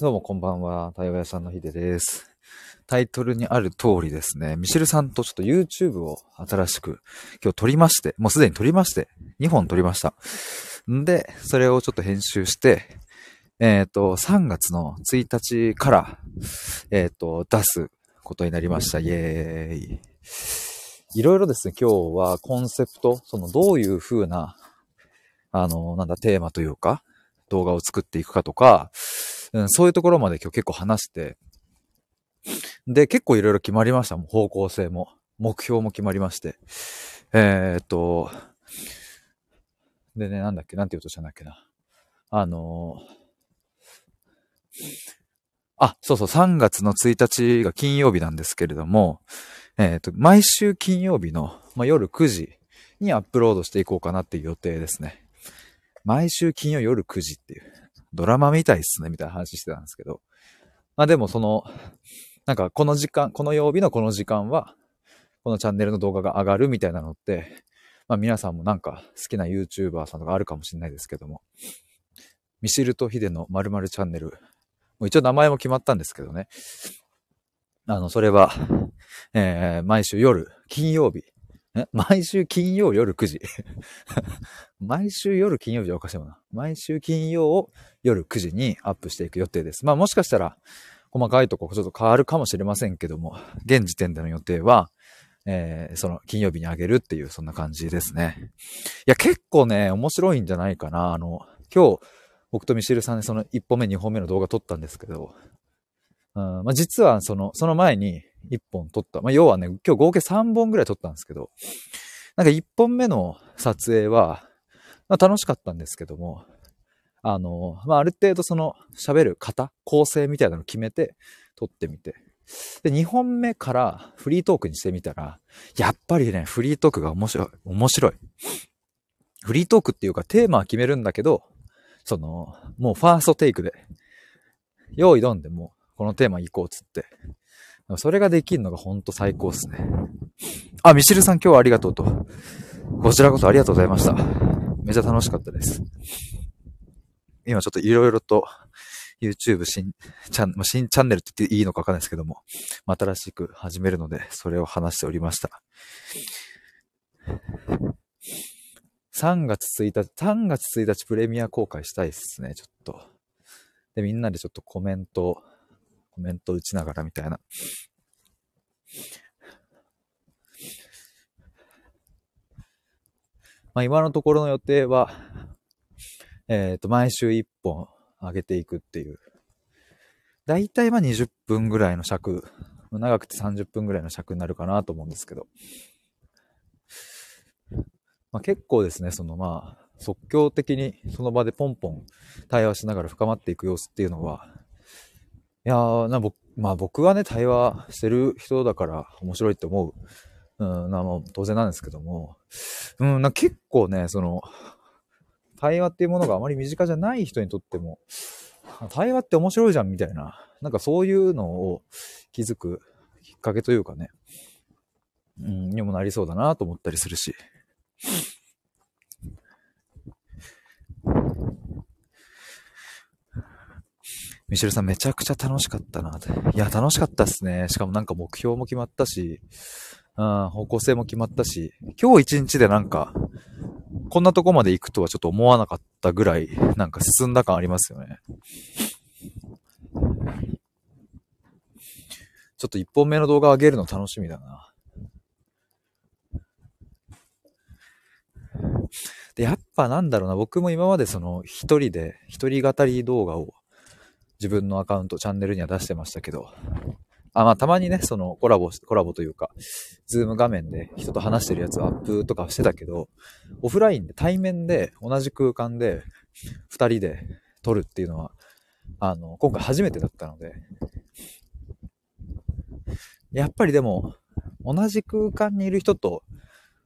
どうもこんばんは、対話屋さんのひでです。タイトルにある通りですね、ミシェルさんとちょっと YouTube を新しく今日撮りまして、もうすでに撮りまして、2本撮りました。んで、それをちょっと編集して、えっ、と、3月の1日から、えっ、と、出すことになりました。イエーイ。いろいろですね、今日はコンセプト、そのどういう風な、あの、なんだ、テーマというか、動画を作っていくかとか、うん、そういうところまで今日結構話して、で、結構いろいろ決まりました。もう方向性も、目標も決まりまして。えーっと、でね、なんだっけ、なんて言うとしたんだっけな。あのーあ、そうそう、3月の1日が金曜日なんですけれども、えーっと、毎週金曜日の、まあ、夜9時にアップロードしていこうかなっていう予定ですね。毎週金曜夜9時っていう。ドラマみたいっすね、みたいな話してたんですけど。まあでもその、なんかこの時間、この曜日のこの時間は、このチャンネルの動画が上がるみたいなのって、まあ皆さんもなんか好きな YouTuber さんとかあるかもしれないですけども、ミシルとヒデの〇〇チャンネル、もう一応名前も決まったんですけどね。あの、それは、えー、毎週夜、金曜日、毎週金曜夜9時。毎週夜金曜日はおかしいもんな。毎週金曜を夜9時にアップしていく予定です。まあもしかしたら細かいとこちょっと変わるかもしれませんけども、現時点での予定は、えー、その金曜日にあげるっていうそんな感じですね。いや結構ね、面白いんじゃないかな。あの、今日僕とミシルさんでその1本目2本目の動画撮ったんですけど、うんまあ、実はその、その前に1本撮った。まあ要はね、今日合計3本ぐらい撮ったんですけど、なんか1本目の撮影は、まあ、楽しかったんですけども、あの、まあ、ある程度その喋る型、構成みたいなのを決めて撮ってみて。で、2本目からフリートークにしてみたら、やっぱりね、フリートークが面白い。面白い。フリートークっていうかテーマは決めるんだけど、その、もうファーストテイクで、用意どんでもうこのテーマ行こうっつって。それができるのがほんと最高っすね。あ、ミシルさん今日はありがとうと。こちらこそありがとうございました。めちゃ楽しかったです。今ちょっといろいろと YouTube 新チャン、新チャンネルって言っていいのかわかんないですけども、新しく始めるので、それを話しておりました。3月1日、3月1日プレミア公開したいですね、ちょっと。で、みんなでちょっとコメント、コメント打ちながらみたいな。まあ、今のところの予定は、えっ、と、毎週1本上げていくっていう。だいたいまあ20分ぐらいの尺、長くて30分ぐらいの尺になるかなと思うんですけど。まあ、結構ですね、そのまあ、即興的にその場でポンポン対話しながら深まっていく様子っていうのは、いやー、な僕、まあ僕はね、対話してる人だから面白いって思う。うん、な、も当然なんですけども、うん、な結構ね、その、対話っていうものがあまり身近じゃない人にとっても、対話って面白いじゃんみたいな、なんかそういうのを気づくきっかけというかね、うん、にもなりそうだなと思ったりするし。ミシェルさんめちゃくちゃ楽しかったなって。いや、楽しかったっすね。しかもなんか目標も決まったし、うん、方向性も決まったし、今日一日でなんか、こんなとこまで行くとはちょっと思わなかったぐらい、なんか進んだ感ありますよね。ちょっと一本目の動画上げるの楽しみだな。で、やっぱなんだろうな、僕も今までその一人で、一人語り動画を自分のアカウント、チャンネルには出してましたけど、あ、まあたまにね、そのコラボ、コラボというか、ズーム画面で人と話してるやつをアップとかしてたけど、オフラインで対面で同じ空間で二人で撮るっていうのは、あの、今回初めてだったので、やっぱりでも、同じ空間にいる人と、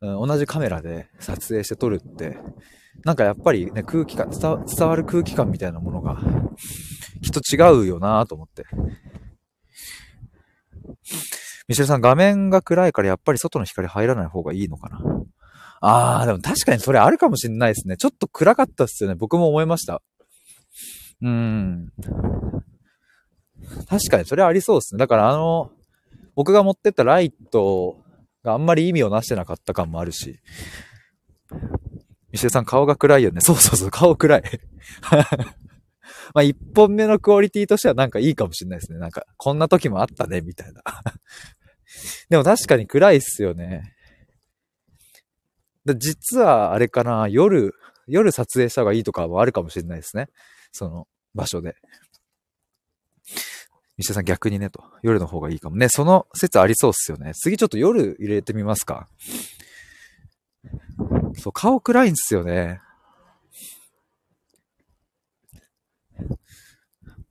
うん、同じカメラで撮影して撮るって、なんかやっぱりね、空気感、伝わる空気感みたいなものが、きっと違うよなと思って。ミシェルさん、画面が暗いからやっぱり外の光入らない方がいいのかな？あー、でも確かにそれあるかもしれないですね。ちょっと暗かったっすよね。僕も思いました。うーん。確かにそれありそうですね。だからあの、僕が持ってったライトがあんまり意味をなしてなかった感もあるし。ミシェさん顔が暗いよね。そうそうそう、顔暗い。まあ一本目のクオリティとしてはなんかいいかもしれないですね。なんか、こんな時もあったね、みたいな。でも確かに暗いっすよね。実はあれかな、夜、夜撮影した方がいいとかもあるかもしれないですね。その場所で。ミシェさん逆にねと。夜の方がいいかもね。その説ありそうっすよね。次ちょっと夜入れてみますか。そう、顔暗いんですよね。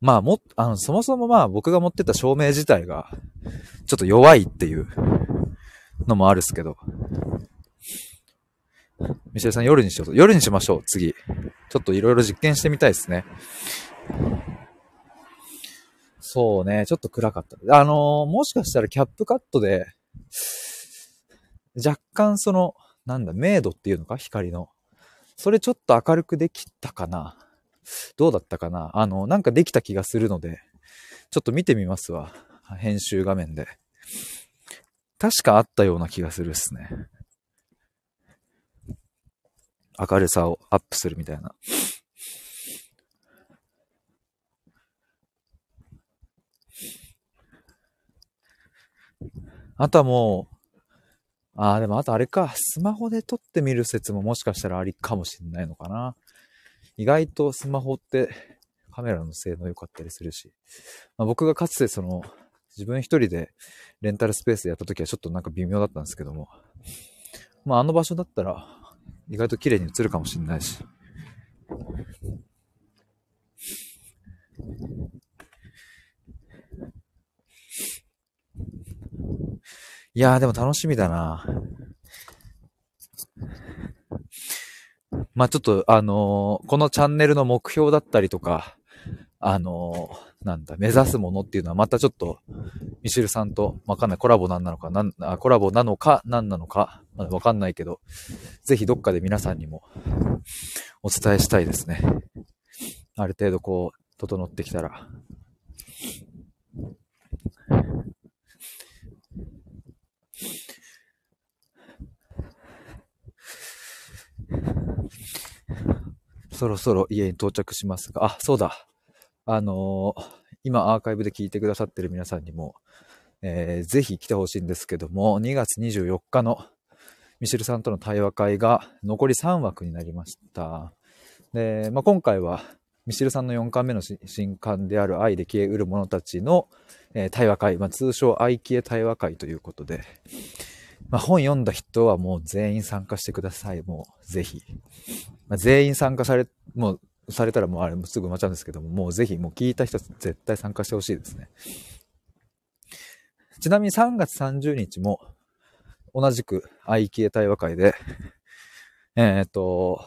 まあ、も、あの、そもそもまあ僕が持ってた照明自体が、ちょっと弱いっていうのもあるっすけど。ミシェルさん夜にしようと。夜にしましょう、次。ちょっといろいろ実験してみたいですね。そうね、ちょっと暗かった。あのー、もしかしたらキャップカットで、若干その、なんだ、明度っていうのか？光の。それちょっと明るくできたかな？どうだったかな？あの、なんかできた気がするので、ちょっと見てみますわ。編集画面で。確かあったような気がするっすね。明るさをアップするみたいな。あとはもう、ああ、でもあとあれか、スマホで撮ってみる説ももしかしたらありかもしんないのかな。意外とスマホってカメラの性能良かったりするし、まあ、僕がかつてその自分一人でレンタルスペースでやった時はちょっとなんか微妙だったんですけども、まああの場所だったら意外と綺麗に映るかもしんないし。いやーでも楽しみだな。まあちょっと、あのー、このチャンネルの目標だったりとか、あのー、なんだ、目指すものっていうのはまたちょっと、ミシルさんと、わかんない、コラボなんなのか、なんあコラボなのか、何なのか、まだわかんないけど、ぜひどっかで皆さんにもお伝えしたいですね。ある程度こう、整ってきたら。そろそろ家に到着しますが、あ、そうだ。あのー、今アーカイブで聞いてくださってる皆さんにも、えー、ぜひ来てほしいんですけども、2月24日のミシェルさんとの対話会が残り3枠になりました。で、まあ、今回はミシェルさんの4巻目の新刊である愛で消えうる者たちの、えー、対話会、まあ、通称愛消え対話会ということで、まあ、本読んだ人はもう全員参加してください。もう、ぜひ。まあ、全員参加され、もう、されたらもうあれ、すぐ埋まっちゃうんですけども、もうぜひ、もう聞いた人絶対参加してほしいですね。ちなみに3月30日も、同じく愛消え対話会で、えっ、と、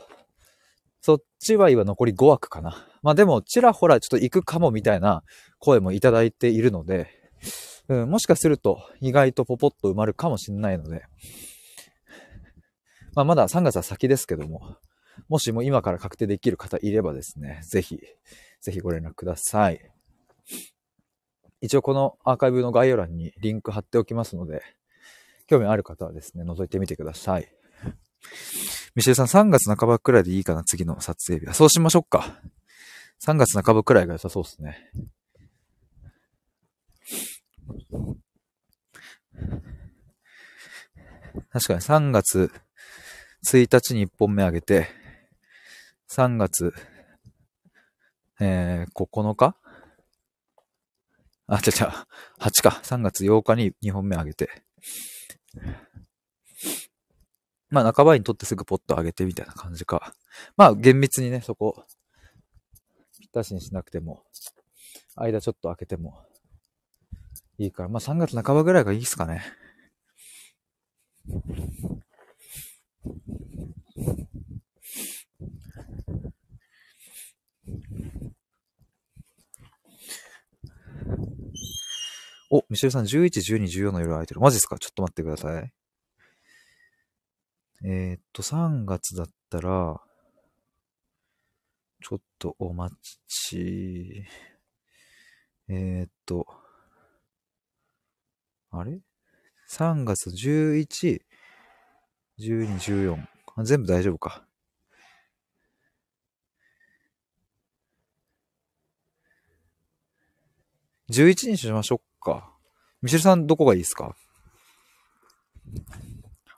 そっちは今残り5枠かな。まあでも、ちらほらちょっと行くかもみたいな声もいただいているので、うん、もしかすると意外とポポッと埋まるかもしれないので、まあ、まだ3月は先ですけども、もしも今から確定できる方いればですね、ぜひ、ぜひご連絡ください。一応このアーカイブの概要欄にリンク貼っておきますので、興味ある方はですね、覗いてみてください。ミシェルさん3月半ばくらいでいいかな、次の撮影日は。そうしましょうか。3月半ばくらいが良さそうですね。確かに3月1日に1本目あげて、3月、えー、9日？あ、ちゃちゃ、8か。3月8日に2本目あげて。まあ、半ばにとってすぐポッと上げてみたいな感じか。まあ、厳密にね、そこ、ぴったしにしなくても、間ちょっと開けてもいいから、まあ3月半ばぐらいがいいっすかね。お、ミシェルさん、11、12、14の夜空いてる。マジっすか？ちょっと待ってください。えー、っと、3月だったら、ちょっとお待ち。えー、っと、あれ ?3 月11、12、14。全部大丈夫か。11にしましょうか。ミシェルさん、どこがいいですか？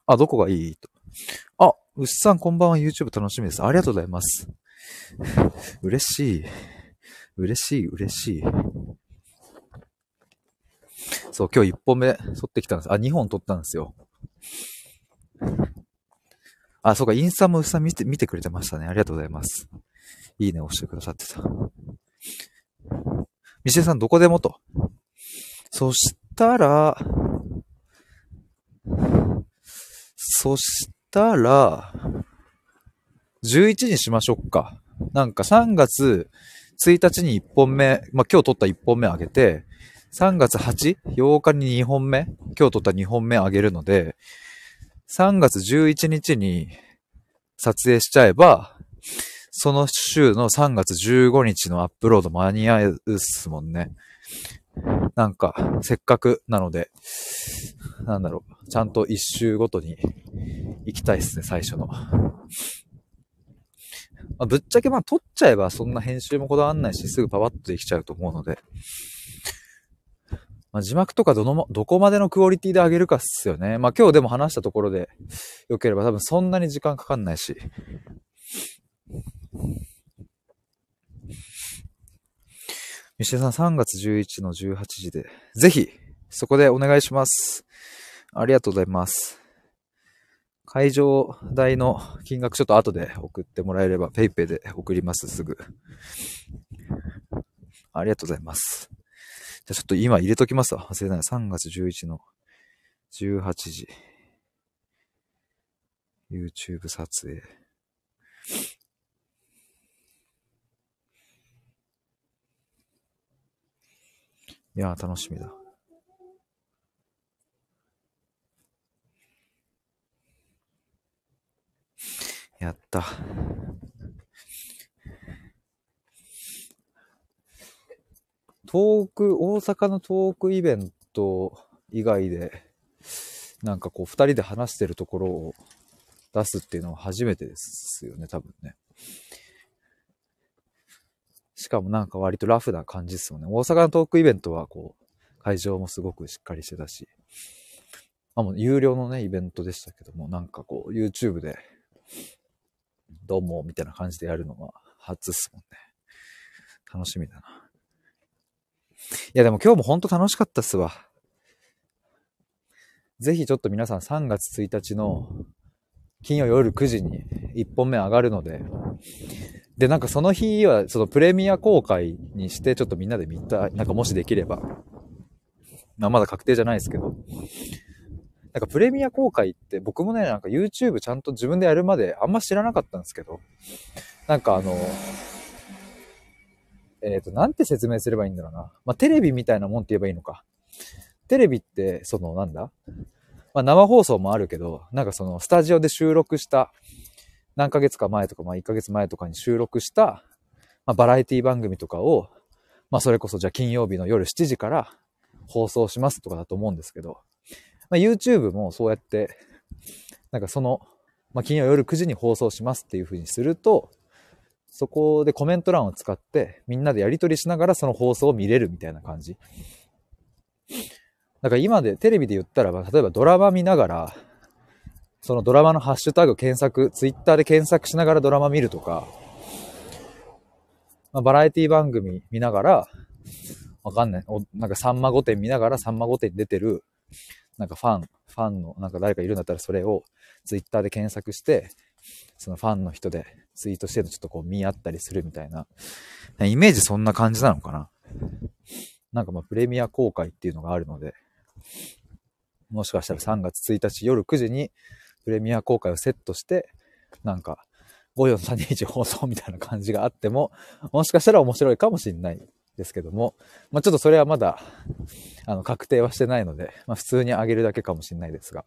あ、どこがいい？と。あ、うっさんこんばんは YouTube 楽しみです。ありがとうございます。嬉しい。嬉しい、嬉しい。そう、今日1本目撮ってきたんです。あ、2本撮ったんですよ。あ、そうか、インスタもうっさん見て、見てくれてましたね。ありがとうございます。いいね押してくださってた。ミシェさんどこでもと。そしたら、そしたら、11にしましょうか。なんか3月1日に1本目、まあ、今日撮った1本目あげて、3月 8?8 日に2本目今日撮った2本目あげるので、3月11日に撮影しちゃえば、その週の3月15日のアップロード間に合うっすもんね。なんか、せっかくなので、なんだろう、ちゃんと一周ごとに行きたいっすね、最初の。ま、ぶっちゃけまあ撮っちゃえばそんな編集もこだわんないし、すぐパワッとできちゃうと思うので、まあ、字幕とかどの、どこまでのクオリティで上げるかっすよね。まあ今日でも話したところで良ければ多分そんなに時間かかんないし。ミシェさん3月11の18時で、ぜひ、そこでお願いします。ありがとうございます。会場代の金額ちょっと後で送ってもらえれば PayPay で送ります、すぐ。ありがとうございます。じゃちょっと今入れときますわ。忘れない。3月11の18時。YouTube 撮影。いや、楽しみだ。やった。トーク、大阪のトークイベント以外で、なんかこう、二人で話してるところを出すっていうのは初めてですよね、多分ね。しかもなんか割とラフな感じですよね。大阪のトークイベントはこう、会場もすごくしっかりしてたし、あ、もう有料のね、イベントでしたけども、なんかこう、YouTube で、どうも、みたいな感じでやるのは初っすもんね。楽しみだな。いやでも今日もほんと楽しかったっすわ。ぜひちょっと皆さん3月1日の金曜夜9時に1本目上がるので、で、なんかその日はそのプレミア公開にしてちょっとみんなで見たい。なんかもしできれば。まあまだ確定じゃないですけど。なんかプレミア公開って僕もね、なんか YouTube ちゃんと自分でやるまであんま知らなかったんですけど、なんかあの、えっ、ー、と、なんて説明すればいいんだろうな。まあ、テレビみたいなもんって言えばいいのか。テレビって、その、なんだ？まあ、生放送もあるけど、なんかその、スタジオで収録した、何ヶ月か前とか、まあ、1ヶ月前とかに収録した、まあ、バラエティ番組とかを、まあ、それこそじゃあ金曜日の夜7時から放送しますとかだと思うんですけど、まあ、YouTube もそうやって、なんかその、まあ、金曜夜9時に放送しますっていう風にすると、そこでコメント欄を使ってみんなでやり取りしながらその放送を見れるみたいな感じ。だから今でテレビで言ったらば、例えばドラマ見ながら、そのドラマのハッシュタグ検索、ツイッターで検索しながらドラマ見るとか、まあ、バラエティ番組見ながら、わかんない。おなんかさんま御殿見ながらさんま御殿出てる、なんかファン、ファンの、なんか誰かいるんだったらそれをツイッターで検索して、そのファンの人でツイートしてるのちょっとこう見合ったりするみたいな。イメージそんな感じなのかな。なんかまあプレミア公開っていうのがあるので、もしかしたら3月1日夜9時にプレミア公開をセットして、なんか54321放送みたいな感じがあっても、もしかしたら面白いかもしれないですけども、まあちょっとそれはまだ、あの、確定はしてないので、まあ普通に上げるだけかもしれないですが、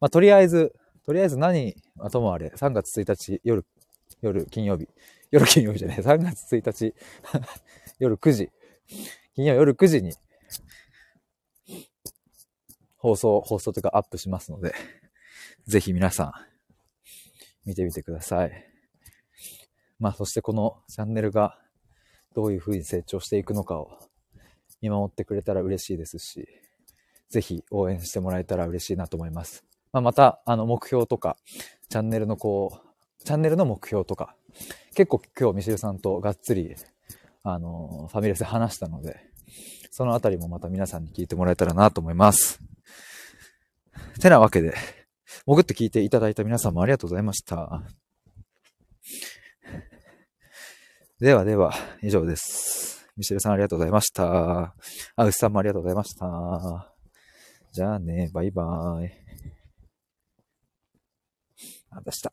まあとりあえず、とりあえず何はともあれ、3月1日夜夜金曜日、夜金曜日じゃない、3月1日。夜9時、金曜夜9時に、放送、放送というかアップしますので、ぜひ皆さん、見てみてください。まあ、そしてこのチャンネルがどういう風に成長していくのかを見守ってくれたら嬉しいですし、ぜひ応援してもらえたら嬉しいなと思います。まあ、また、あの、目標とか、チャンネルのこう、チャンネルの目標とか、結構今日ミシルさんとがっつり、あの、ファミレスで話したので、そのあたりもまた皆さんに聞いてもらえたらなと思います。てなわけで、潜って聞いていただいた皆さんもありがとうございました。ではでは、以上です。ミシェルさんありがとうございました。あ、牛さんもありがとうございました。じゃあね、バイバーイ。あ、出した。